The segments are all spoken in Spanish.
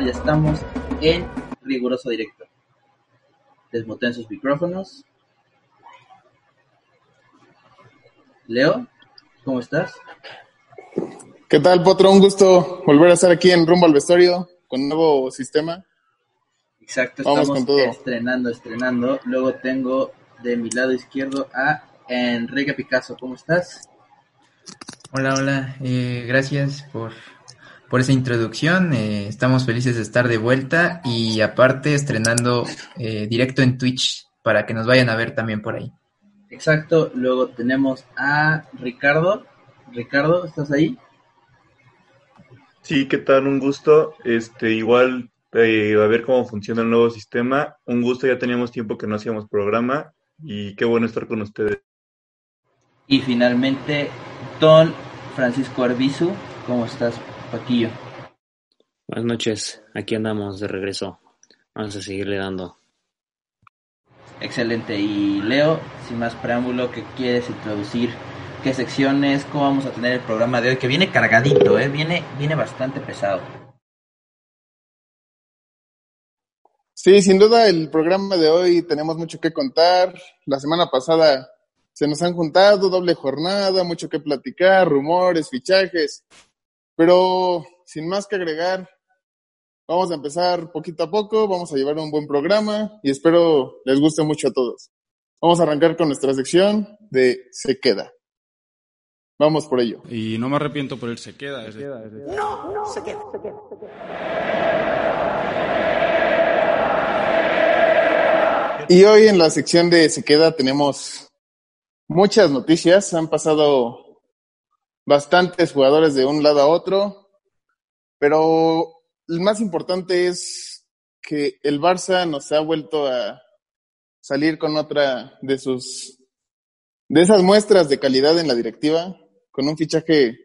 empezar, ya estamos en riguroso directo. Desmoten sus micrófonos. Leo, ¿cómo estás? ¿Qué tal, Potro? Un gusto volver a estar aquí en Rumbo al Vestuario con un nuevo sistema. Exacto, estamos estrenando, estrenando. Luego tengo de mi lado izquierdo a Enrique Picasso. ¿Cómo estás? Hola, hola. Eh, gracias por, por esa introducción. Eh, estamos felices de estar de vuelta y aparte estrenando eh, directo en Twitch para que nos vayan a ver también por ahí. Exacto. Luego tenemos a Ricardo. Ricardo, ¿estás ahí? Sí, ¿qué tal? Un gusto. Este, igual eh, a ver cómo funciona el nuevo sistema. Un gusto, ya teníamos tiempo que no hacíamos programa y qué bueno estar con ustedes. Y finalmente, Don Francisco Arbizu, ¿cómo estás, Paquillo? Buenas noches, aquí andamos de regreso. Vamos a seguirle dando. Excelente. Y Leo, sin más preámbulo, ¿qué quieres introducir? ¿Qué secciones? ¿Cómo vamos a tener el programa de hoy? Que viene cargadito, ¿eh? Viene, viene bastante pesado. Sí, sin duda el programa de hoy tenemos mucho que contar. La semana pasada se nos han juntado, doble jornada, mucho que platicar, rumores, fichajes, pero sin más que agregar, vamos a empezar poquito a poco, vamos a llevar un buen programa y espero les guste mucho a todos. Vamos a arrancar con nuestra sección de Se queda. Vamos por ello. Y no me arrepiento por el Se queda. Se queda No, no, se queda, se queda. Y hoy en la sección de Se queda tenemos muchas noticias. Han pasado bastantes jugadores de un lado a otro, pero el más importante es que el Barça nos ha vuelto a salir con otra de sus de esas muestras de calidad en la directiva, con un fichaje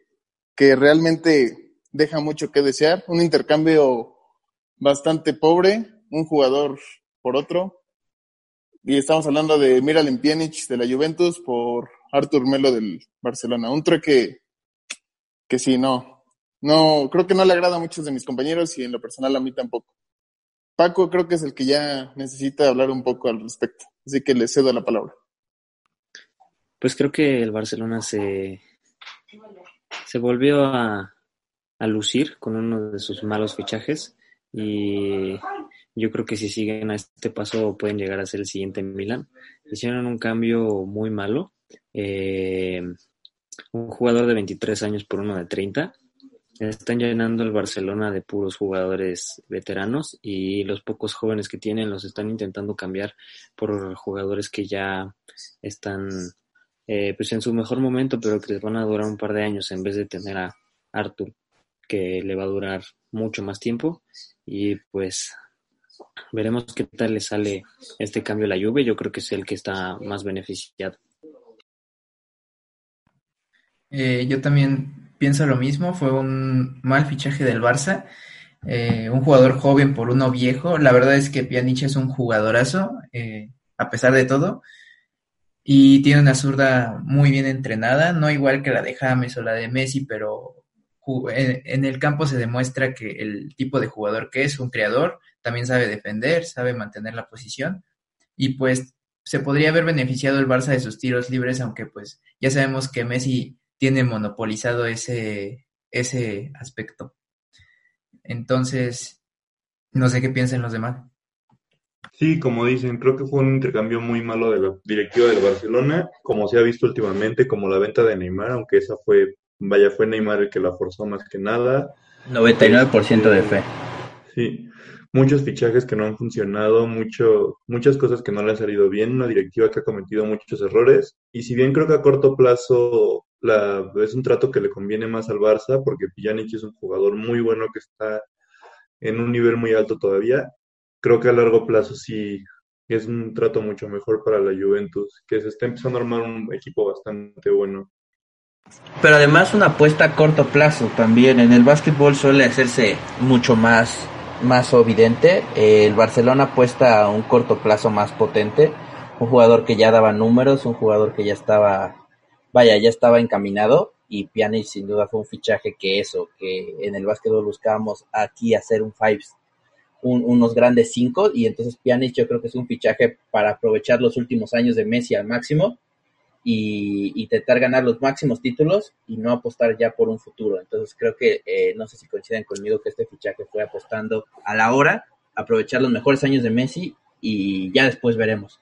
que realmente deja mucho que desear, un intercambio bastante pobre, un jugador por otro, y estamos hablando de Miralem Pjanic de la Juventus por Artur Melo del Barcelona. Un trueque que sí, no. No, creo que no le agrada a muchos de mis compañeros y en lo personal a mí tampoco. Paco creo que es el que ya necesita hablar un poco al respecto. Así que le cedo la palabra. Pues creo que el Barcelona se, se volvió a, a lucir con uno de sus malos fichajes y yo creo que si siguen a este paso pueden llegar a ser el siguiente en Milan. Hicieron un cambio muy malo. Eh, un jugador de 23 años por uno de 30. Están llenando el Barcelona de puros jugadores veteranos y los pocos jóvenes que tienen los están intentando cambiar por jugadores que ya están eh, pues en su mejor momento, pero que les van a durar un par de años en vez de tener a Arthur, que le va a durar mucho más tiempo. Y pues Veremos qué tal le sale este cambio a la Juve. Yo creo que es el que está más beneficiado. Eh, yo también pienso lo mismo. Fue un mal fichaje del Barça. Eh, un jugador joven por uno viejo. La verdad es que Pjanic es un jugadorazo, eh, a pesar de todo. Y tiene una zurda muy bien entrenada, no igual que la de James o la de Messi, pero en, el campo se demuestra que el tipo de jugador que es, un creador, también sabe defender, sabe mantener la posición y pues se podría haber beneficiado el Barça de sus tiros libres, aunque pues ya sabemos que Messi tiene monopolizado ese, ese aspecto. Entonces, no sé qué piensan los demás. Sí, como dicen, creo que fue un intercambio muy malo de la directiva del Barcelona, como se ha visto últimamente, como la venta de Neymar, aunque esa fue Vaya, fue Neymar el que la forzó más que nada. 99% de fe. Sí, muchos fichajes que no han funcionado, mucho, muchas cosas que no le han salido bien, una directiva que ha cometido muchos errores. Y si bien creo que a corto plazo la, es un trato que le conviene más al Barça, porque Pjanic es un jugador muy bueno que está en un nivel muy alto todavía, creo que a largo plazo sí es un trato mucho mejor para la Juventus, que se está empezando a armar un equipo bastante bueno. Pero además una apuesta a corto plazo también. En el básquetbol suele hacerse mucho más, más evidente. el Barcelona apuesta a un corto plazo más potente. Un jugador que ya daba números, un jugador que ya estaba, vaya, ya estaba encaminado. Y Pjanic sin duda fue un fichaje que eso, que en el básquetbol buscábamos aquí hacer un five, unos grandes cinco y entonces Pjanic yo creo que es un fichaje para aprovechar los últimos años de Messi al máximo y, intentar ganar los máximos títulos y no apostar ya por un futuro. Entonces creo que, eh, no sé si coinciden conmigo que este fichaje fue apostando a la hora, aprovechar los mejores años de Messi y ya después veremos.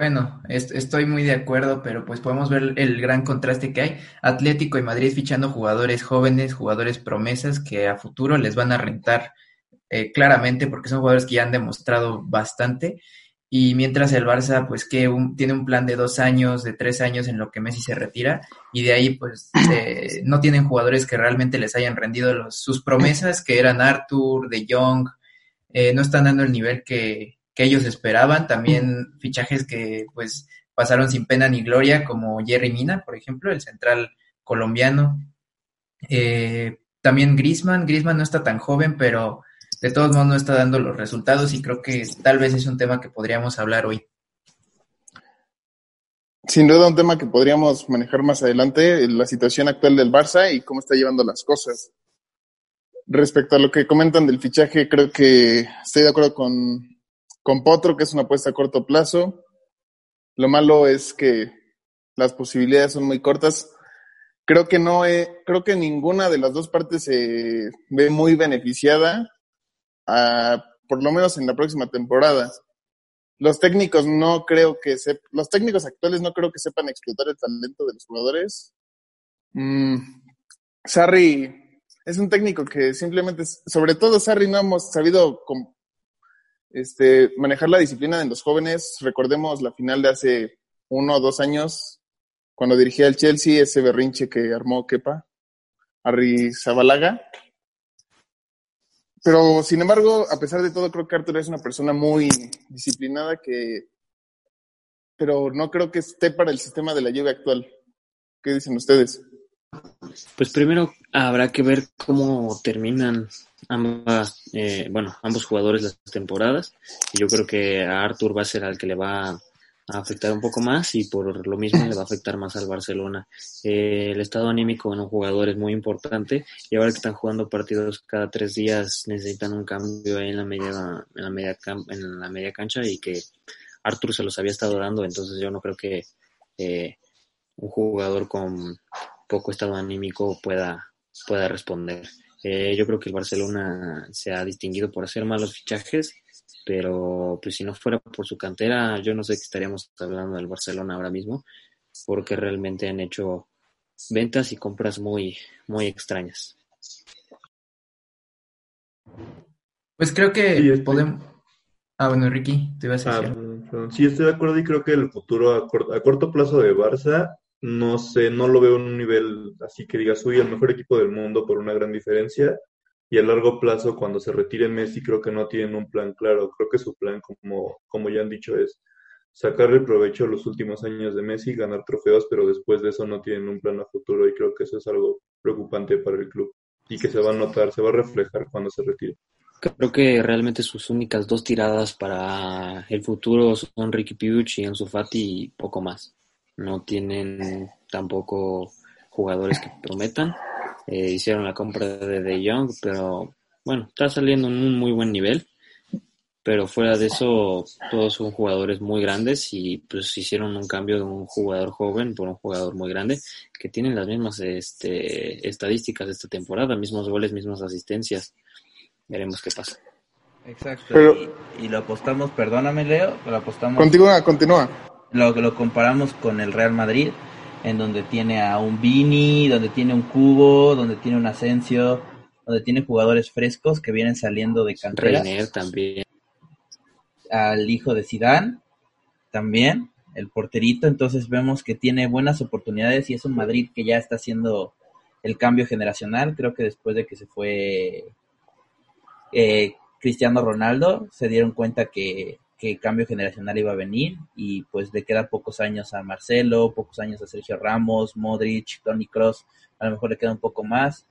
Bueno, estoy muy de acuerdo, pero pues podemos ver el gran contraste que hay. Atlético y Madrid fichando jugadores jóvenes, jugadores promesas que a futuro les van a rentar eh, claramente porque son jugadores que ya han demostrado bastante. Y mientras el Barça, pues que tiene un plan de dos años, de tres años en lo que Messi se retira, y de ahí, pues eh, no tienen jugadores que realmente les hayan rendido los, sus promesas, que eran Arthur, De Jong, eh, no están dando el nivel que, que ellos esperaban. También fichajes que pues pasaron sin pena ni gloria, como Jerry Mina, por ejemplo, el central colombiano. Eh, también Grisman, Grisman no está tan joven, pero de todos modos no está dando los resultados y creo que tal vez es un tema que podríamos hablar hoy. Sin duda un tema que podríamos manejar más adelante, la situación actual del Barça y cómo está llevando las cosas. Respecto a lo que comentan del fichaje, creo que estoy de acuerdo con, con Potro, que es una apuesta a corto plazo. Lo malo es que las posibilidades son muy cortas. Creo que no, creo que ninguna de las dos partes se ve muy beneficiada por lo menos en la próxima temporada. Los técnicos no creo que los técnicos actuales no creo que sepan explotar el talento de los jugadores. Mm, Sarri es un técnico que simplemente, sobre todo Sarri no hemos sabido este, manejar la disciplina de los jóvenes. Recordemos la final de hace uno o dos años, cuando dirigía el Chelsea, ese berrinche que armó Kepa, Harry Zabalaga. Pero, sin embargo, a pesar de todo, creo que Arthur es una persona muy disciplinada que... Pero no creo que esté para el sistema de la lluvia actual. ¿Qué dicen ustedes? Pues primero habrá que ver cómo terminan ambas, eh, bueno, ambos jugadores las temporadas. Y yo creo que a Arthur va a ser al que le va a afectar un poco más y por lo mismo le va a afectar más al Barcelona. Eh, el estado anímico en un jugador es muy importante y ahora que están jugando partidos cada tres días necesitan un cambio ahí en la media, en la media, en la media cancha y que Arthur se los había estado dando, entonces yo no creo que eh, un jugador con poco estado anímico pueda, pueda responder. Eh, yo creo que el Barcelona se ha distinguido por hacer malos fichajes pero pues si no fuera por su cantera, yo no sé qué estaríamos hablando del Barcelona ahora mismo, porque realmente han hecho ventas y compras muy, muy extrañas. Pues creo que podemos... Ah, bueno, Ricky, te ibas a decir. Ah, sí, estoy de acuerdo y creo que el futuro a corto, a corto plazo de Barça, no sé, no lo veo en un nivel así que digas, soy el mejor equipo del mundo por una gran diferencia y a largo plazo, cuando se retire Messi, creo que no tienen un plan claro. Creo que su plan, como, como ya han dicho, es sacarle provecho a los últimos años de Messi, ganar trofeos, pero después de eso no tienen un plan a futuro y creo que eso es algo preocupante para el club y que se va a notar, se va a reflejar cuando se retire. Creo que realmente sus únicas dos tiradas para el futuro son Ricky Puig y Ansu Fati y poco más. No tienen tampoco jugadores que prometan eh, hicieron la compra de De Jong, pero bueno, está saliendo en un muy buen nivel. Pero fuera de eso, todos son jugadores muy grandes y pues hicieron un cambio de un jugador joven por un jugador muy grande que tienen las mismas este, estadísticas de esta temporada, mismos goles, mismas asistencias. Veremos qué pasa. Exacto. y, lo apostamos, perdóname Leo, lo apostamos. Continúa, continúa. Lo, lo comparamos con el Real Madrid en donde tiene a un Vini, donde tiene un Cubo, donde tiene un Asensio, donde tiene jugadores frescos que vienen saliendo de cantera. también. Al hijo de Sidán también, el porterito, entonces vemos que tiene buenas oportunidades y es un Madrid que ya está haciendo el cambio generacional, creo que después de que se fue eh, Cristiano Ronaldo, se dieron cuenta que que cambio generacional iba a venir y pues le quedan pocos años a Marcelo, pocos años a Sergio Ramos, Modric, Tony Cross, a lo mejor le queda un poco más.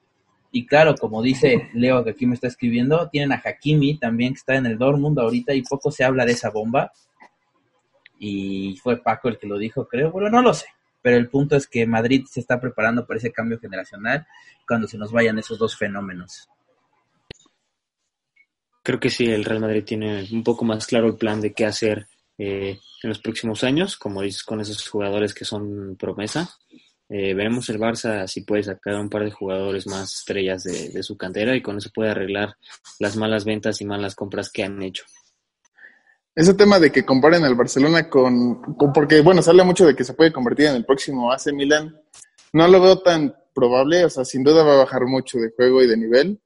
Y claro, como dice Leo que aquí me está escribiendo, tienen a Hakimi también que está en el Dortmund ahorita y poco se habla de esa bomba. Y fue Paco el que lo dijo, creo. Bueno, no lo sé. Pero el punto es que Madrid se está preparando para ese cambio generacional cuando se nos vayan esos dos fenómenos. Creo que sí, el Real Madrid tiene un poco más claro el plan de qué hacer eh, en los próximos años, como dices, con esos jugadores que son promesa. Eh, veremos el Barça si puede sacar un par de jugadores más estrellas de, su cantera y con eso puede arreglar las malas ventas y malas compras que han hecho. Ese tema de que comparen al Barcelona con, porque bueno, se habla mucho de que se puede convertir en el próximo AC Milan, no lo veo tan probable, o sea, sin duda va a bajar mucho de juego y de nivel,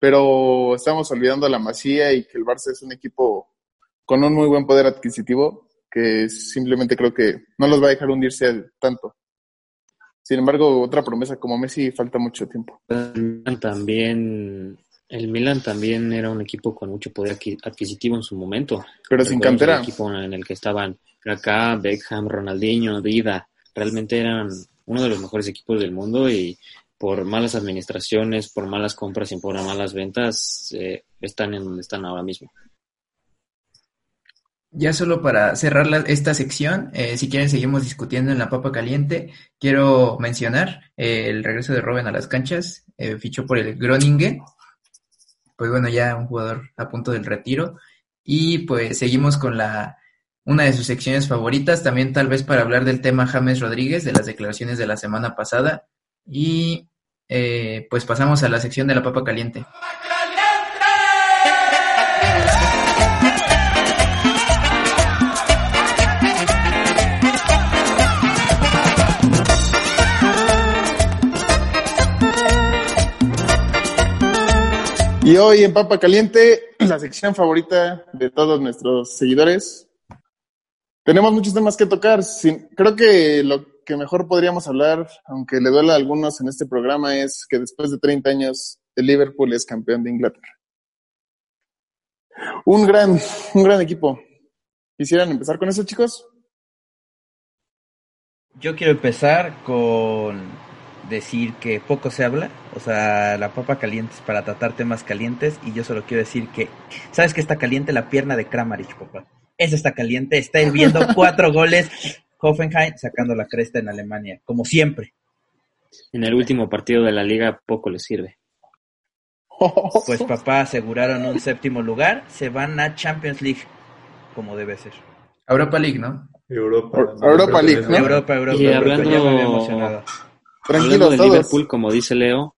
pero estamos olvidando la Masía y que el Barça es un equipo con un muy buen poder adquisitivo que simplemente creo que no los va a dejar hundirse tanto. Sin embargo, otra promesa como Messi falta mucho tiempo. También el Milan también era un equipo con mucho poder adquisitivo en su momento. Pero sin cantera. Un equipo en el que estaban Kaká, Beckham, Ronaldinho, Dida. Realmente eran uno de los mejores equipos del mundo y por malas administraciones, por malas compras y por malas ventas, eh, están en donde están ahora mismo. Ya solo para cerrar esta sección, eh, si quieren seguimos discutiendo en la papa caliente, quiero mencionar eh, el regreso de Robin a las canchas, fichó por el Groningen, pues bueno, ya un jugador a punto del retiro, y pues seguimos con la una de sus secciones favoritas, también tal vez para hablar del tema James Rodríguez, de las declaraciones de la semana pasada, y pues pasamos a la sección de la papa caliente. Y hoy en Papa Caliente, la sección favorita de todos nuestros seguidores. Tenemos muchos temas que tocar. creo que lo que mejor podríamos hablar, aunque le duela a algunos en este programa, es que después de 30 años el Liverpool es campeón de Inglaterra. Un gran, un gran equipo. ¿Quisieran empezar con eso, chicos? Yo quiero empezar con decir que poco se habla, o sea, la papa caliente es para tratar temas calientes y yo solo quiero decir que, ¿sabes que está caliente la pierna de Kramaric, papá? Esa está caliente, está hirviendo cuatro goles, Hoffenheim sacando la cresta en Alemania, como siempre. En el último partido de la liga poco le sirve. Pues papá, aseguraron un séptimo lugar, se van a Champions League, como debe ser. Europa League, ¿no? Europa. Europa League, ¿no? Europa, Europa. Y hablando, Hablando de Liverpool, como dice Leo,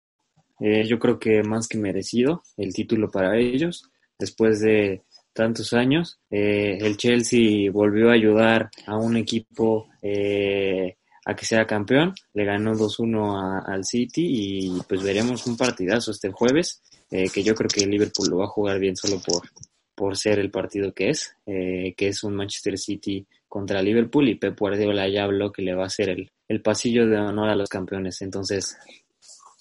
eh, yo creo que más que merecido el título para ellos. Después de tantos años, eh, el Chelsea volvió a ayudar a un equipo eh, a que sea campeón. Le ganó 2-1 al City y pues veremos un partidazo este jueves, que yo creo que Liverpool lo va a jugar bien solo por, por ser el partido que es, que es un Manchester City contra Liverpool y Pep Guardiola ya habló que le va a hacer el, el pasillo de honor a los campeones. Entonces,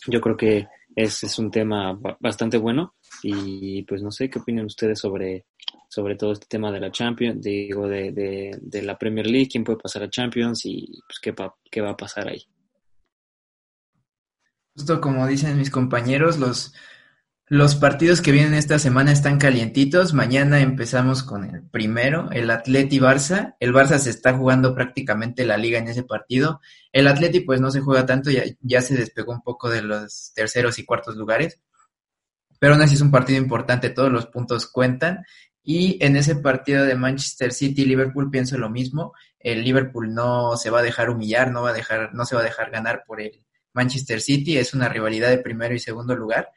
yo creo que ese es un tema bastante bueno. Y pues no sé qué opinan ustedes sobre, sobre todo este tema de la Champions, digo, de, de, de la Premier League, quién puede pasar a Champions y pues qué, qué va a pasar ahí. Justo como dicen mis compañeros, los los partidos que vienen esta semana están calientitos. Mañana empezamos con el primero, el Atleti Barça. El Barça se está jugando prácticamente la liga en ese partido. El Atleti pues no se juega tanto, ya, ya se despegó un poco de los terceros y cuartos lugares. Pero aún así es un partido importante, todos los puntos cuentan. Y en ese partido de Manchester City Liverpool pienso lo mismo. El Liverpool no se va a dejar humillar, no va a dejar, no se va a dejar ganar por el Manchester City. Es una rivalidad de primero y segundo lugar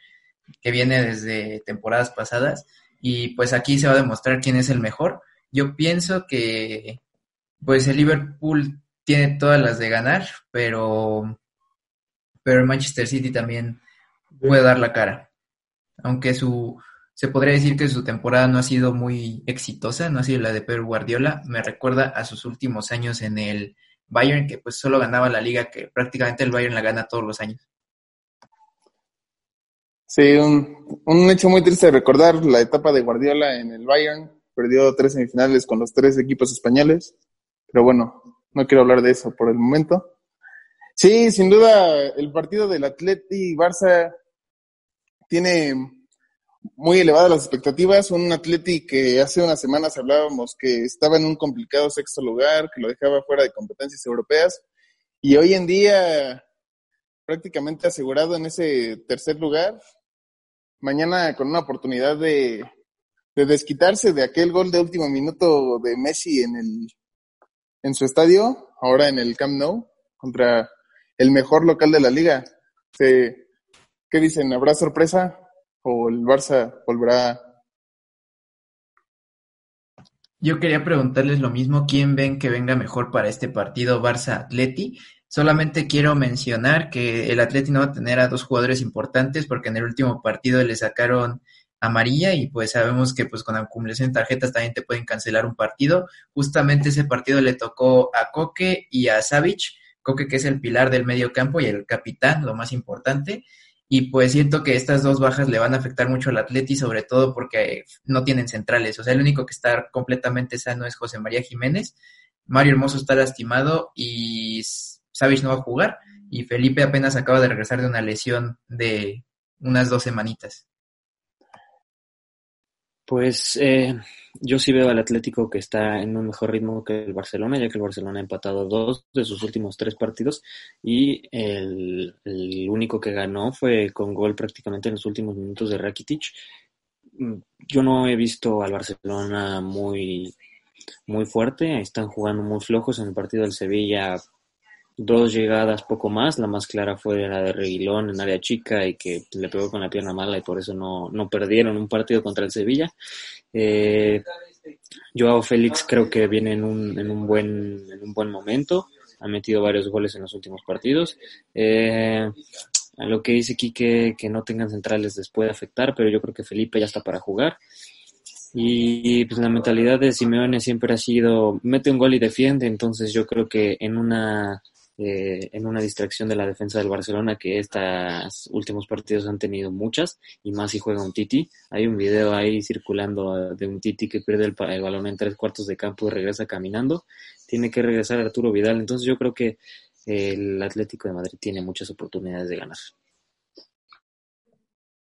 que viene desde temporadas pasadas y pues aquí se va a demostrar quién es el mejor. Yo pienso que pues el Liverpool tiene todas las de ganar, pero pero el Manchester City también puede dar la cara. Aunque su se podría decir que su temporada no ha sido muy exitosa, no ha sido la de Pep Guardiola, me recuerda a sus últimos años en el Bayern que pues solo ganaba la liga que prácticamente el Bayern la gana todos los años. Sí, un, hecho muy triste de recordar la etapa de Guardiola en el Bayern. Perdió tres semifinales con los tres equipos españoles. Pero bueno, no quiero hablar de eso por el momento. Sí, sin duda, el partido del Atleti Barça tiene muy elevadas las expectativas. Un Atleti que hace unas semanas hablábamos que estaba en un complicado sexto lugar, que lo dejaba fuera de competencias europeas. Y hoy en día prácticamente asegurado en ese tercer lugar mañana con una oportunidad de, de desquitarse de aquel gol de último minuto de Messi en el en su estadio, ahora en el Camp Nou, contra el mejor local de la liga. ¿Qué dicen? ¿Habrá sorpresa? ¿O el Barça volverá? Yo quería preguntarles lo mismo, ¿quién ven que venga mejor para este partido Barça-Atleti? Solamente quiero mencionar que el Atleti no va a tener a dos jugadores importantes porque en el último partido le sacaron amarilla y pues sabemos que pues con acumulación de tarjetas también te pueden cancelar un partido. Justamente ese partido le tocó a Coque y a Savic, Coque que es el pilar del medio campo y el capitán, lo más importante. Y pues siento que estas dos bajas le van a afectar mucho al Atleti, sobre todo porque no tienen centrales. O sea, el único que está completamente sano es José María Jiménez. Mario Hermoso está lastimado y Savic no va a jugar. Y Felipe apenas acaba de regresar de una lesión de unas dos semanitas. Pues eh, yo sí veo al Atlético que está en un mejor ritmo que el Barcelona, ya que el Barcelona ha empatado dos de sus últimos tres partidos y el, único que ganó fue con gol prácticamente en los últimos minutos de Rakitic. Mm, yo no he visto al Barcelona muy, muy fuerte, están jugando muy flojos en el partido del Sevilla dos llegadas poco más, la más clara fue la de Reguilón en área chica y que le pegó con la pierna mala y por eso no, no perdieron un partido contra el Sevilla. Eh, Joao Félix creo que viene en un, en un, buen, en un buen momento, ha metido varios goles en los últimos partidos. Eh, a lo que dice Quique que no tengan centrales les puede afectar, pero yo creo que Felipe ya está para jugar. Y pues la mentalidad de Simeone siempre ha sido mete un gol y defiende, entonces yo creo que en una eh, en una distracción de la defensa del Barcelona que estos últimos partidos han tenido muchas y más si juega un Titi. Hay un video ahí circulando de un Titi que pierde el, balón en tres cuartos de campo y regresa caminando. Tiene que regresar Arturo Vidal. Entonces yo creo que el Atlético de Madrid tiene muchas oportunidades de ganar.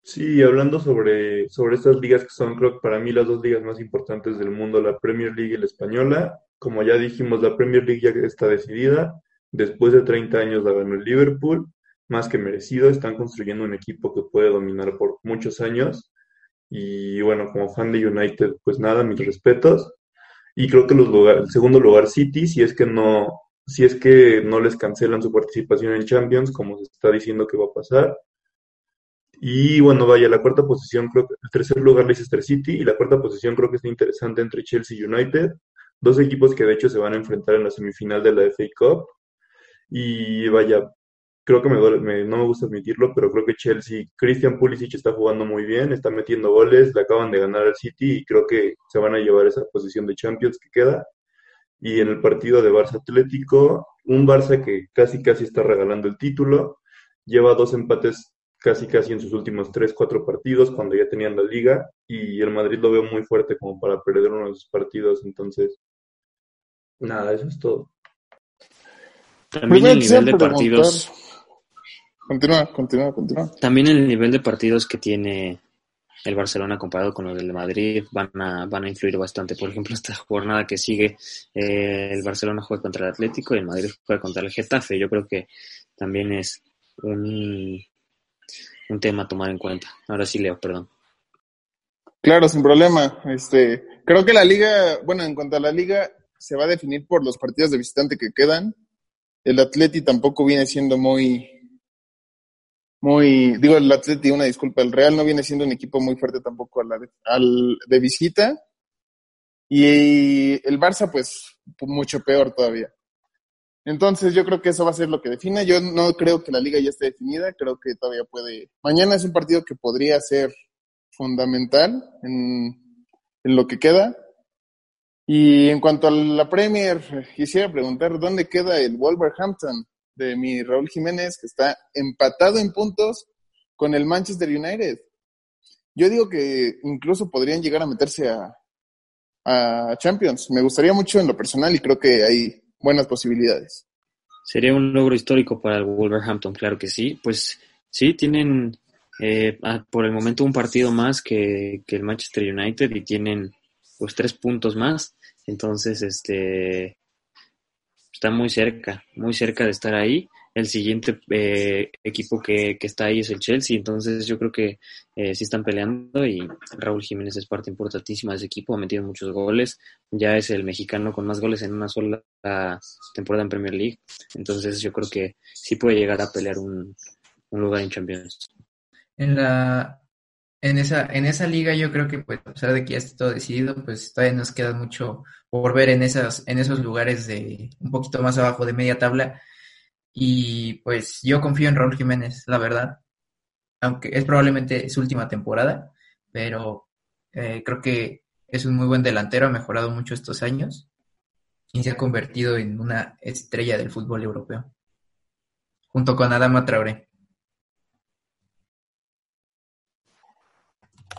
Sí, hablando sobre, sobre estas ligas que son, creo que para mí las dos ligas más importantes del mundo, la Premier League y la española. Como ya dijimos, la Premier League ya está decidida. Después de 30 años ganó el Liverpool, más que merecido, están construyendo un equipo que puede dominar por muchos años. Y bueno, como fan de United, pues nada, mis respetos. Y creo que los el segundo lugar City, si es que no, si es que no les cancelan su participación en Champions, como se está diciendo que va a pasar. Y bueno, vaya, la cuarta posición, creo que el tercer lugar Leicester City y la cuarta posición creo que está interesante entre Chelsea y United, dos equipos que de hecho se van a enfrentar en la semifinal de la FA Cup. Y vaya, creo que me, no me gusta admitirlo, pero creo que Chelsea, Christian Pulisic está jugando muy bien, está metiendo goles, le acaban de ganar al City y creo que se van a llevar esa posición de Champions que queda. Y en el partido de Barça Atlético, un Barça que casi casi está regalando el título, lleva dos empates casi casi en sus últimos tres, cuatro partidos cuando ya tenían la liga y el Madrid lo veo muy fuerte como para perder uno de sus partidos, entonces nada, eso es todo. También el nivel de partidos. Continúa, continúa, continúa. También el nivel de partidos que tiene el Barcelona comparado con los del Madrid van a, van a influir bastante. Por ejemplo, esta jornada que sigue, eh, el Barcelona juega contra el Atlético y el Madrid juega contra el Getafe. Yo creo que también es un, un tema a tomar en cuenta. Ahora sí, Leo, perdón. Claro, sin problema. Este, creo que la liga, bueno, en cuanto a la liga, se va a definir por los partidos de visitante que quedan el Atleti tampoco viene siendo muy, muy, digo el Atleti, una disculpa, el Real no viene siendo un equipo muy fuerte tampoco al de visita. Y el Barça, pues, mucho peor todavía. Entonces, yo creo que eso va a ser lo que define. Yo no creo que la liga ya esté definida, creo que todavía puede. Mañana es un partido que podría ser fundamental en, en lo que queda. Y en cuanto a la Premier, quisiera preguntar dónde queda el Wolverhampton de mi Raúl Jiménez, que está empatado en puntos con el Manchester United. Yo digo que incluso podrían llegar a meterse a, a Champions. Me gustaría mucho en lo personal y creo que hay buenas posibilidades. Sería un logro histórico para el Wolverhampton, claro que sí. Pues sí, tienen eh, por el momento un partido más que, que el Manchester United y tienen pues tres puntos más. Entonces, este, está muy cerca, muy cerca de estar ahí. el siguiente eh, equipo que, que, está ahí es el Chelsea, entonces yo creo que eh, sí están peleando y Raúl Jiménez es parte importantísima de ese equipo, ha metido muchos goles, ya es el mexicano con más goles en una sola temporada en Premier League, entonces yo creo que sí puede llegar a pelear un, un lugar en Champions. En la en esa, en esa liga yo creo que pues a pesar de que ya está todo decidido, pues todavía nos queda mucho por ver en esas, en esos lugares de un poquito más abajo de media tabla. Y pues yo confío en Raúl Jiménez, la verdad. Aunque es probablemente su última temporada, pero eh, creo que es un muy buen delantero, ha mejorado mucho estos años y se ha convertido en una estrella del fútbol europeo. Junto con Adama Traoré.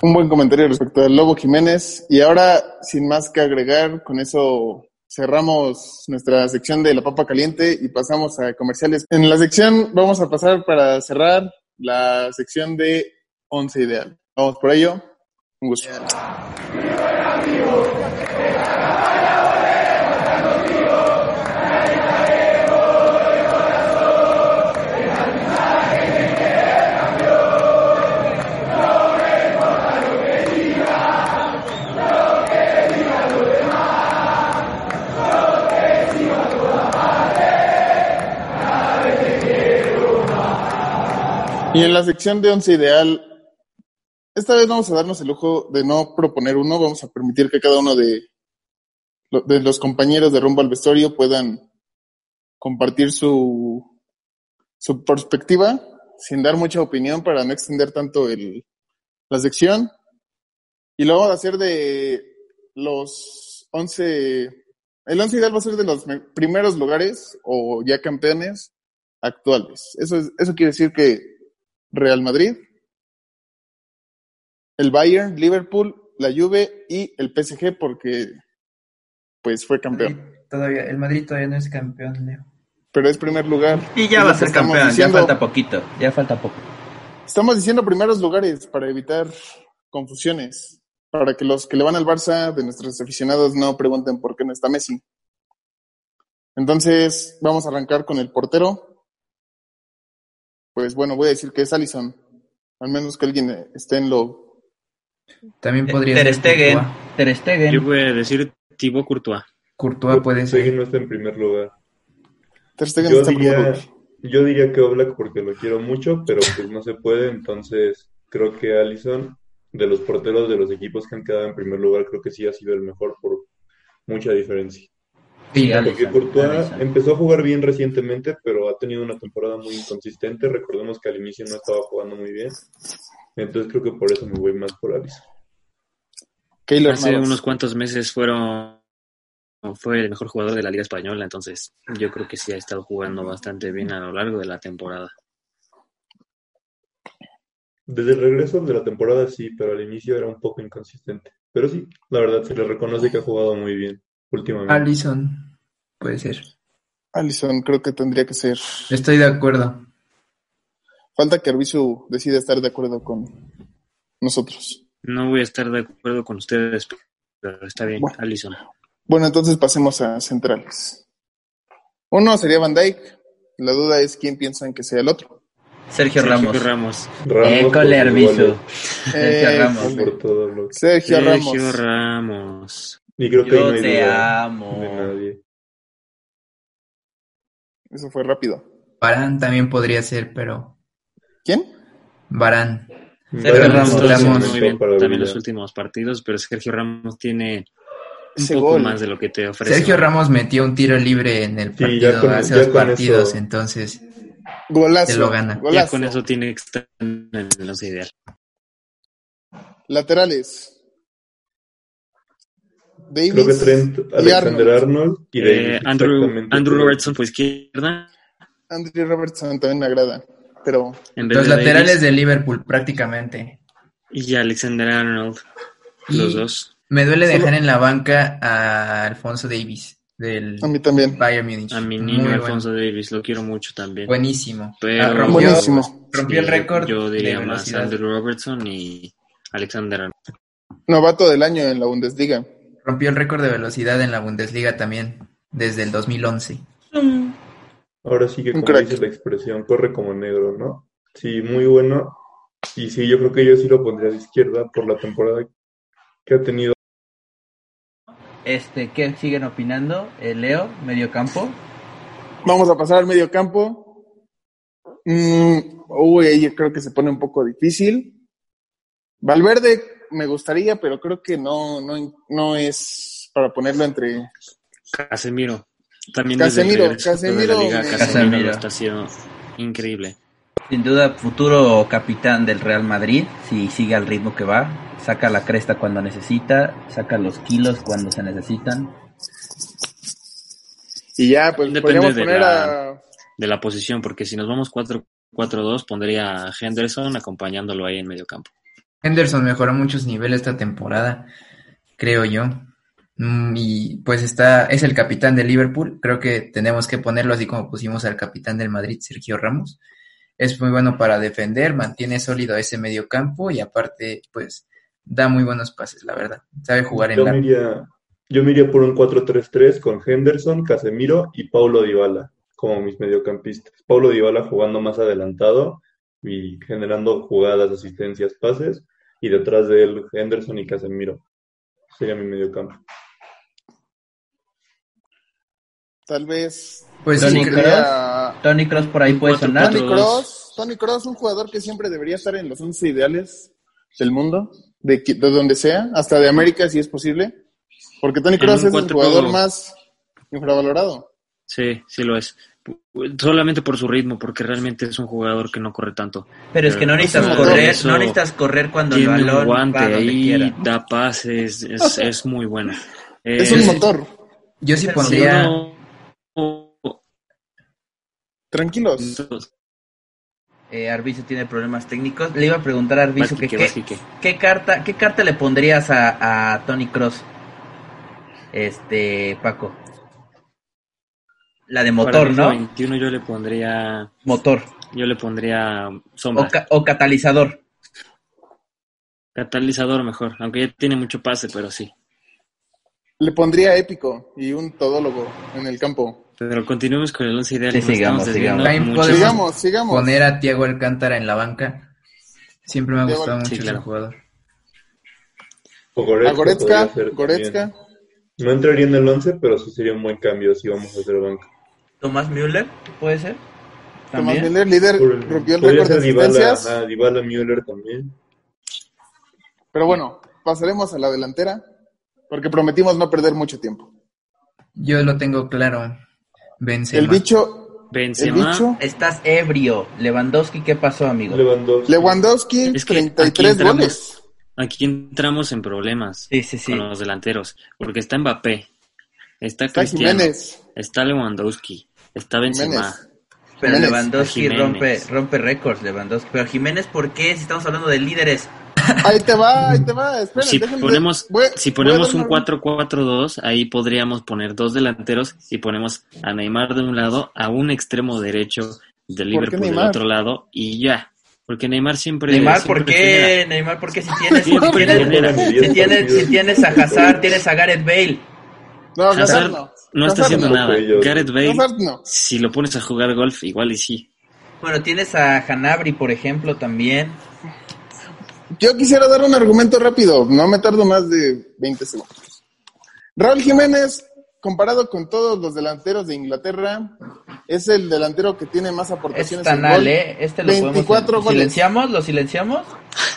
Un buen comentario respecto al Lobo Jiménez. Y ahora, sin más que agregar, con eso cerramos nuestra sección de la papa caliente y pasamos a comerciales. En la sección vamos a pasar para cerrar la sección de Once Ideal. Vamos por ello. Un gusto. Y en la sección de once ideal, esta vez vamos a darnos el lujo de no proponer uno, vamos a permitir que cada uno de, de los compañeros de rumbo al vestuario puedan compartir su, su perspectiva sin dar mucha opinión para no extender tanto el, la sección. Y lo vamos a hacer de los once, el once ideal va a ser de los primeros lugares o ya campeones actuales. Eso, es, eso quiere decir que Real Madrid, el Bayern, Liverpool, la Juve y el PSG porque pues fue campeón. Todavía, el Madrid todavía no es campeón, Leo. Pero es primer lugar. Y ya va a ser campeón, diciendo, ya falta poquito, ya falta poco. Estamos diciendo primeros lugares para evitar confusiones, para que los que le van al Barça de nuestros aficionados no pregunten por qué no está Messi. Entonces, vamos a arrancar con el portero, pues bueno, voy a decir que es Allison. Al menos que alguien esté en lo. También podría Ter Stegen. Ter Stegen. Yo voy a decir Thibaut Courtois. Courtois puede ser. Stegen no está en primer lugar. Ter Stegen Yo está en primer lugar. yo diría que Oblak porque lo quiero mucho, pero pues no se puede, entonces creo que Allison, de los porteros de los equipos que han quedado en primer lugar, creo que sí ha sido el mejor por mucha diferencia. Sí, Porque Courtois empezó a jugar bien recientemente, pero ha tenido una temporada muy inconsistente. Recordemos que al inicio no estaba jugando muy bien. Entonces creo que por eso me voy más por Alisson. Keylor Hace Navas. unos cuantos meses fueron fue el mejor jugador de la Liga Española, entonces yo creo que sí ha estado jugando bastante bien a lo largo de la temporada. Desde el regreso de la temporada sí, pero al inicio era un poco inconsistente. Pero sí, la verdad se le reconoce que ha jugado muy bien últimamente. Allison puede ser. Allison creo que tendría que ser. Estoy de acuerdo. Falta que Arbizu decida estar de acuerdo con nosotros. No voy a estar de acuerdo con ustedes, pero está bien, Bueno. Allison. Bueno, entonces pasemos a centrales. Uno sería Van Dyke. La duda es quién piensan que sea el otro. Sergio Sergio Ramos. Ramos. Ramos Arbizu. goles, Sergio Eh, Ramos. Sergio Ramos. Ramos. Y creo que ahí no Yo hay te duda amo. de nadie. Eso fue rápido. Barán también podría ser, pero. ¿Quién? Barán. Sergio Vaya Ramos. momento Ramos. muy bien para también los últimos partidos, pero Sergio Ramos tiene un Ese poco gol. más de lo que te ofrece. Sergio Ramos metió un tiro libre en el Sí, partido ya con- hace dos partidos, eso- entonces Golazo. Se lo gana. Ya con eso tiene que estar en el ideal. Laterales. Davis Creo que Trent, y Alexander Arnold. Arnold y Eh, Davis, Andrew, exactamente, Andrew pero- Robertson por izquierda. Andrew Robertson también me agrada. Pero los de laterales Davis, de Liverpool prácticamente. Y Alexander Arnold. Y Los dos. Me duele Solo- dejar en la banca a Alfonso Davis del a mí también. Bayern Munich. A mi Muy niño bueno. Alfonso Davis, lo quiero mucho también. Buenísimo. Pero- Ah, rompió, Buenísimo. rompió el récord Yo diría más. Andrew Robertson y Alexander Arnold. Novato del año en la Bundesliga. Rompió el récord de velocidad en la Bundesliga también desde el 2011. Ahora sí que como dice la expresión, corre como negro, ¿no? Sí, muy bueno. Y sí, yo creo que yo sí lo pondría de izquierda por la temporada que ha tenido. Este, ¿qué siguen opinando? Eh, Leo, medio campo. Vamos a pasar al medio campo. Mm, uy, ahí creo que se pone un poco difícil. Valverde me gustaría, pero creo que no, no, no es para ponerlo entre. Casemiro. También Casemiro, desde de Casemiro la liga, me- Casemiro, está haciendo increíble. Sin duda, futuro capitán del Real Madrid, si sigue al ritmo que va. Saca la cresta cuando necesita, saca los kilos cuando se necesitan. Y ya, pues Depende de poner la- a. De la posición, porque si nos vamos 4-4-2, pondría a Henderson acompañándolo ahí en medio campo. Henderson mejoró muchos niveles esta temporada, creo yo. Mm, Y pues está, es el capitán de Liverpool. Creo que tenemos que ponerlo así como pusimos al capitán del Madrid, Sergio Ramos. Es muy bueno para defender, mantiene sólido ese medio campo y aparte, pues, da muy buenos pases, la verdad. Sabe jugar en Yo la... me iría, yo me iría por un 4-3-3 con Henderson, Casemiro y Paulo Dybala como mis mediocampistas. Paulo Dybala jugando más adelantado y generando jugadas, asistencias, pases. Y detrás de él Henderson y Casemiro. Sería mi mediocampo. Tal vez. Pues pondría a Tony Cross por ahí puede sonar. Tony. Cross. Tony Cross, un jugador que siempre debería estar en los 11 ideales del mundo, de, de donde sea, hasta de América si es posible. Porque Tony Cross es el jugador más infravalorado. Sí, sí lo es. Solamente por su ritmo, porque realmente es un jugador que no corre tanto. Pero es que no Pero necesitas de correr, eso, no necesitas correr cuando el balón guante va donde ahí, quiera. da pases, es, es muy bueno. Eh, Es un motor. yo sí pondría... uno- Tranquilos. Eh, Arvizo tiene problemas técnicos. Le iba a preguntar a que qué carta, qué carta le pondrías a, a Tony Cross. Este, Paco. La de motor, el ¿no? 21 yo le pondría, Motor. yo le pondría O, sombra, ca- o catalizador. catalizador mejor, aunque ya tiene mucho pase, pero sí. Le pondría épico y un todólogo en el campo. Pero continuemos con el 11 ideal. Sí, sigamos, sigamos. Sigamos, sigamos. Poner a Thiago Alcántara en la banca. Siempre me ha gustado mucho Sí, claro. jugador. O Goretzka, A Goretzka, Goretzka. No entraría en el 11, pero sí sería un buen cambio si vamos a hacer banca. Tomás Müller, puede ser. Tomás. Müller, líder, Por- rompió el podría récord de Dybala, asistencias. Dybala, Müller también. Pero bueno, pasaremos a la delantera, porque prometimos no perder mucho tiempo. Yo lo tengo claro. Benzema. El bicho, el Benzema, bicho, Estás ebrio. Lewandowski, ¿qué pasó, amigo? Lewandowski. Lewandowski, Es que 33 aquí entramos- goles. aquí entramos en problemas Sí, sí, sí. con los delanteros, porque está Mbappé, está Está Cristiano, Jiménez. está Lewandowski, está Benzema. Jiménez. Pero Jiménez. Lewandowski Jiménez. rompe, rompe récords, Lewandowski. Pero Jiménez, ¿por qué? Si estamos hablando de líderes. Ahí te va, ahí te va. Esperen, Si déjenme- ponemos, voy- si ponemos un una- 4-4-2, ahí podríamos poner dos delanteros y ponemos a Neymar de un lado, a un extremo derecho de Liverpool del otro lado y ya. Porque Neymar siempre. Neymar, siempre ¿por genera. qué? Neymar, ¿por qué? Si tienes, si tienes, si tienes, si tienes a Hazard, tienes a Gareth Bale. No, Hazard Hazard no. No está haciendo nada. Ellos. Gareth Bale, Hazard no. si lo pones a jugar golf, igual y sí. Bueno, tienes a Hanabri, por ejemplo, también. Yo quisiera dar un argumento rápido, no me tardo más de 20 segundos. Raúl Jiménez, comparado con todos los delanteros de Inglaterra, es el delantero que tiene más Es aportaciones en tanal, gol. ¿eh? Este lo 24 podemos... goles. ¿Silenciamos? ¿Lo silenciamos?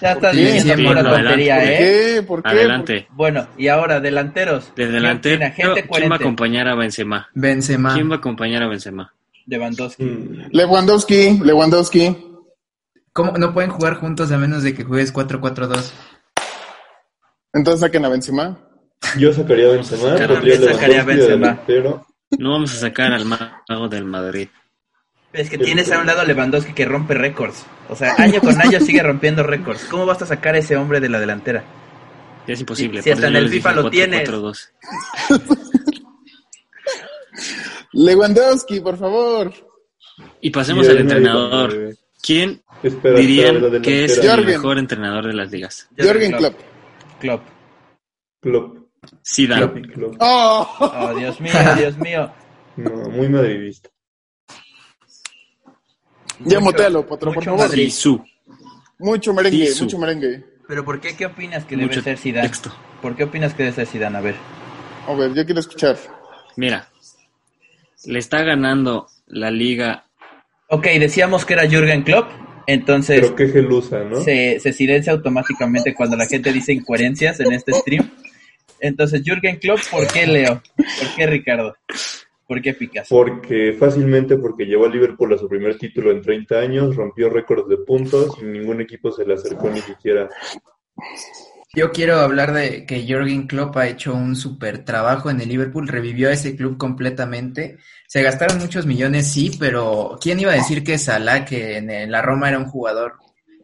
Ya estás diciendo Sí, pura adelante, tontería, ¿Por ¿eh? qué? ¿Por qué? Adelante. Bueno, y ahora, delanteros. De ¿Quién delantero, tiene? Gente ¿quién va a acompañar a Benzema? Benzema. ¿Quién va a acompañar a Benzema? Lewandowski. Mm, Lewandowski, Lewandowski. ¿Cómo no pueden jugar juntos a menos de que juegues 4-4-2? Entonces saquen a Benzema. Yo sacaría a Benzema, yo sacaría a Benzema. No vamos a sacar al mago del Madrid. Es que tienes a un lado a Lewandowski que rompe récords. O sea, año con año sigue rompiendo récords. ¿Cómo vas a sacar a ese hombre de la delantera? Es imposible. Si por hasta en el FIFA lo tienes. 4-4-2. Lewandowski, por favor. Y pasemos al entrenador. ¿Quién Espera, dirían que es el mejor entrenador de las ligas? Jürgen Klopp. Klopp. Klopp. Zidane. Klopp. Oh. Oh, Dios mío, Dios mío. No, muy madridista. Ya motéalo, Potro, por mucho favor. Mucho merengue, mucho merengue. Pero ¿por qué? ¿Qué opinas que Mucho debe ser Zidane? texto. ¿Por qué opinas que debe ser Zidane? A ver. A ver, yo quiero escuchar. Mira, le está ganando la liga. Ok, decíamos que era Jürgen Klopp, entonces Pero qué gelusa, ¿no? se, se silencia automáticamente cuando la gente dice incoherencias en este stream. Entonces, Jürgen Klopp, ¿por qué Leo? ¿Por qué Ricardo? ¿Por qué Picasso? Porque fácilmente porque llevó a Liverpool a su primer título en 30 años, rompió récords de puntos y ningún equipo se le acercó ni siquiera. Yo quiero hablar de que Jürgen Klopp ha hecho un super trabajo en el Liverpool, revivió a ese club completamente. Se gastaron muchos millones, sí, pero ¿quién iba a decir que Salah, que en la Roma era un jugador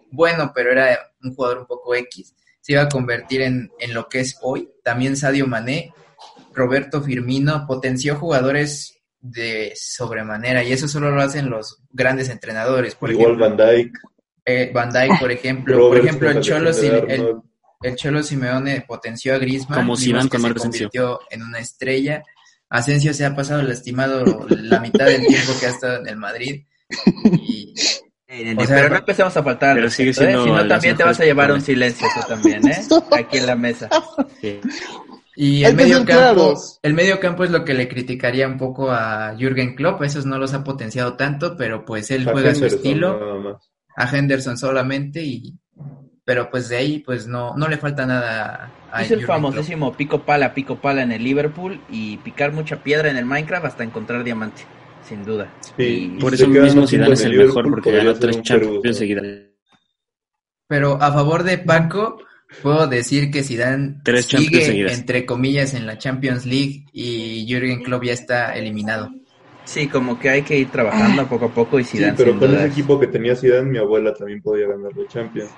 bueno, pero era un jugador un poco X, se iba a convertir en, en lo que es hoy? También Sadio Mané, Roberto Firmino, potenció jugadores de sobremanera y eso solo lo hacen los grandes entrenadores. Por Igual ejemplo, Van Dijk, eh, Van Dijk, por ejemplo, por ejemplo el Cholo, el, el Cholo Simeone potenció a Griezmann, Como Zidane que se convirtió en una estrella. Asensio se ha pasado lastimado la mitad del tiempo que ha estado en el Madrid. Y O sea, pero no empecemos a faltar. al pero sigue ¿eh? siendo Si no, también te vas a llevar un silencio tú también, ¿eh? Aquí en la mesa. Sí. Y el medio campo, el medio campo es lo que le criticaría un poco a Jürgen Klopp, esos no los ha potenciado tanto, pero pues él A juega su estilo, a Henderson solamente y pero pues de ahí pues no no le falta nada a Es el Jürgen Klopp. famosísimo pico pala, pico pala en el Liverpool y picar mucha piedra en el Minecraft hasta encontrar diamante, sin duda. Sí, Y- Por eso mismo Zidane es el Liverpool, mejor porque ganó tres Champions seguidas. Pero a favor de Paco, puedo decir que Zidane Tres sigue, entre comillas, en la Champions League y Jürgen Klopp ya está eliminado. Sí, como que hay que ir trabajando poco a poco y Sí, Zidane pero sin con duda ese es- equipo que tenía Zidane, mi abuela también podía ganar la Champions.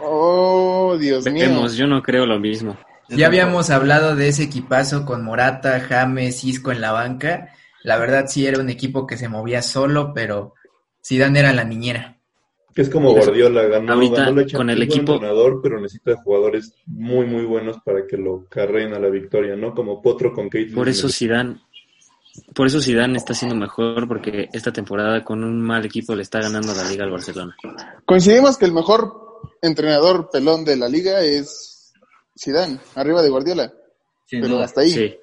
Oh, Dios mío. Vemos, yo no creo lo mismo. Ya habíamos hablado de ese equipazo con Morata, James, Isco en la banca. La verdad sí era un equipo que se movía solo, pero Zidane era la niñera. Que es como Guardiola, ganó, ahorita, ganó la con el equipo- entrenador, pero necesita jugadores muy, muy buenos para que lo carreen a la victoria, ¿no? Como Potro con Kate. Por eso Zidane, por eso Zidane está siendo mejor porque esta temporada con un mal equipo le está ganando la liga al Barcelona. Coincidimos que el mejor entrenador pelón de la liga es Zidane, arriba de Guardiola. Sin pero duda. hasta ahí. Sí.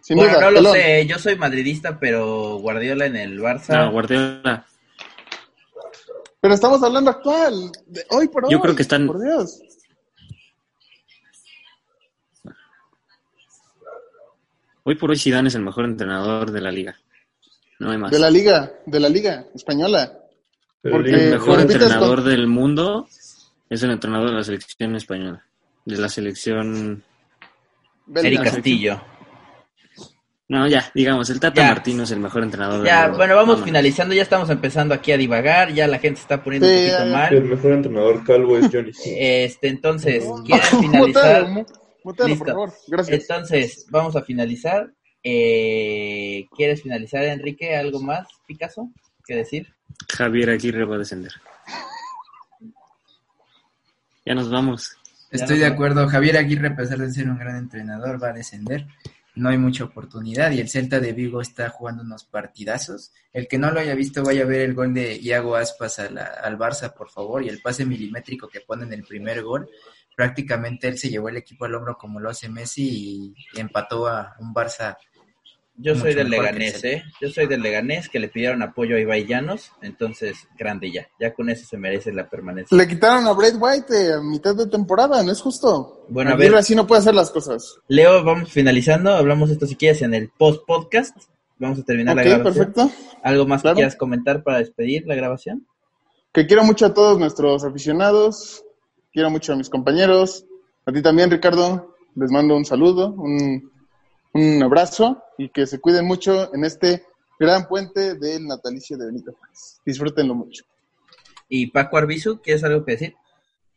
Sin bueno, duda, no lo pelón. sé, yo soy madridista, pero Guardiola en el Barça. No, Guardiola, Pero estamos hablando actual, de hoy por hoy. Yo creo que están- Por Dios. hoy por hoy Zidane es el mejor entrenador de la liga. No hay más. De la liga, de la liga española. Pero porque- El mejor entrenador con- del mundo es el entrenador de la selección española. De la selección. Eric Castillo. No, ya, digamos, el Tata Ya. Martino es el mejor entrenador Ya, bueno, vamos finalizando, ya estamos empezando aquí a divagar, ya la gente se está poniendo Sí, un poquito ya, ya. mal. El mejor entrenador calvo es Johnny. Este, entonces, ¿quieren finalizar? Listo. por favor. Gracias. Entonces, vamos a finalizar. Eh, ¿Quieres finalizar, Enrique? ¿Algo más, Picasso? ¿Qué decir? Javier Aguirre va a descender. Ya nos vamos. Estoy de acuerdo. Javier Aguirre, a pesar de ser un gran entrenador, va a descender. No hay mucha oportunidad y el Celta de Vigo está jugando unos partidazos. El que no lo haya visto, vaya a ver el gol de Iago Aspas al Barça, por favor, y el pase milimétrico que pone en el primer gol. Prácticamente él se llevó el equipo al hombro como lo hace Messi y empató a un Barça. Yo soy del Leganés, ¿eh? Yo soy del Leganés, que le pidieron apoyo a Ibai Llanos, entonces, grande ya. Ya con eso se merece la permanencia. Le quitaron a Brad White eh, a mitad de temporada, no es justo. Bueno, a Aguirre ver. así no puede hacer las cosas. Leo, vamos finalizando, hablamos esto si quieres en el post-podcast. Vamos a terminar la grabación. perfecto. ¿Algo más Claro. que quieras comentar para despedir la grabación? Que quiero mucho a todos nuestros aficionados. Quiero mucho a mis compañeros. A ti también, Ricardo. Les mando un saludo, un, un abrazo y que se cuiden mucho en este gran puente del natalicio de Benito Juárez. Disfrútenlo mucho. Y Paco Arbizu, ¿quieres algo que decir?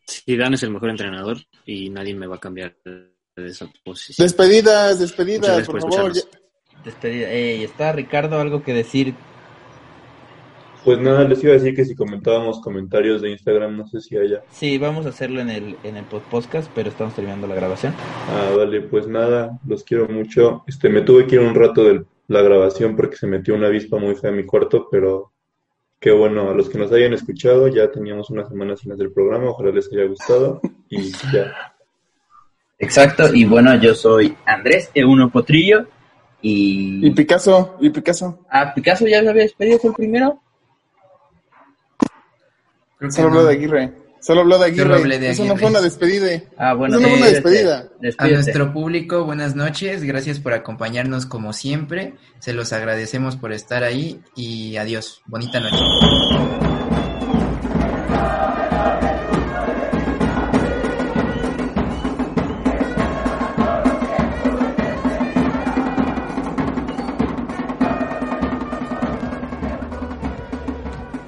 Zidane es el mejor entrenador y nadie me va a cambiar de esa posición. Despedidas, despedidas, por por favor. Despedida. Ey, ¿Está Ricardo algo que decir? Pues nada, les iba a decir que si comentábamos comentarios de Instagram, no sé si haya. Sí, vamos a hacerlo en el, en el podcast, pero estamos terminando la grabación. Ah, vale, pues nada, los quiero mucho. Este, me tuve que ir un rato de la grabación porque se metió una avispa muy fea en mi cuarto, pero que bueno, a los que nos hayan escuchado, ya teníamos unas semanas sin hacer programa, ojalá les haya gustado y ya. Exacto, y bueno, yo soy Andrés E1 Potrillo y... Y Picasso, y Picasso. Ah, Picasso ya se había despedido, fue el primero. Creo Solo habló no. de Aguirre. Solo habló de Aguirre. Solo hablé de Eso no fue una despedida. Ah, bueno, Eso no fue una despídete, despedida. A nuestro público, buenas noches. Gracias por acompañarnos como siempre. Se los agradecemos por estar ahí y adiós. Bonita noche.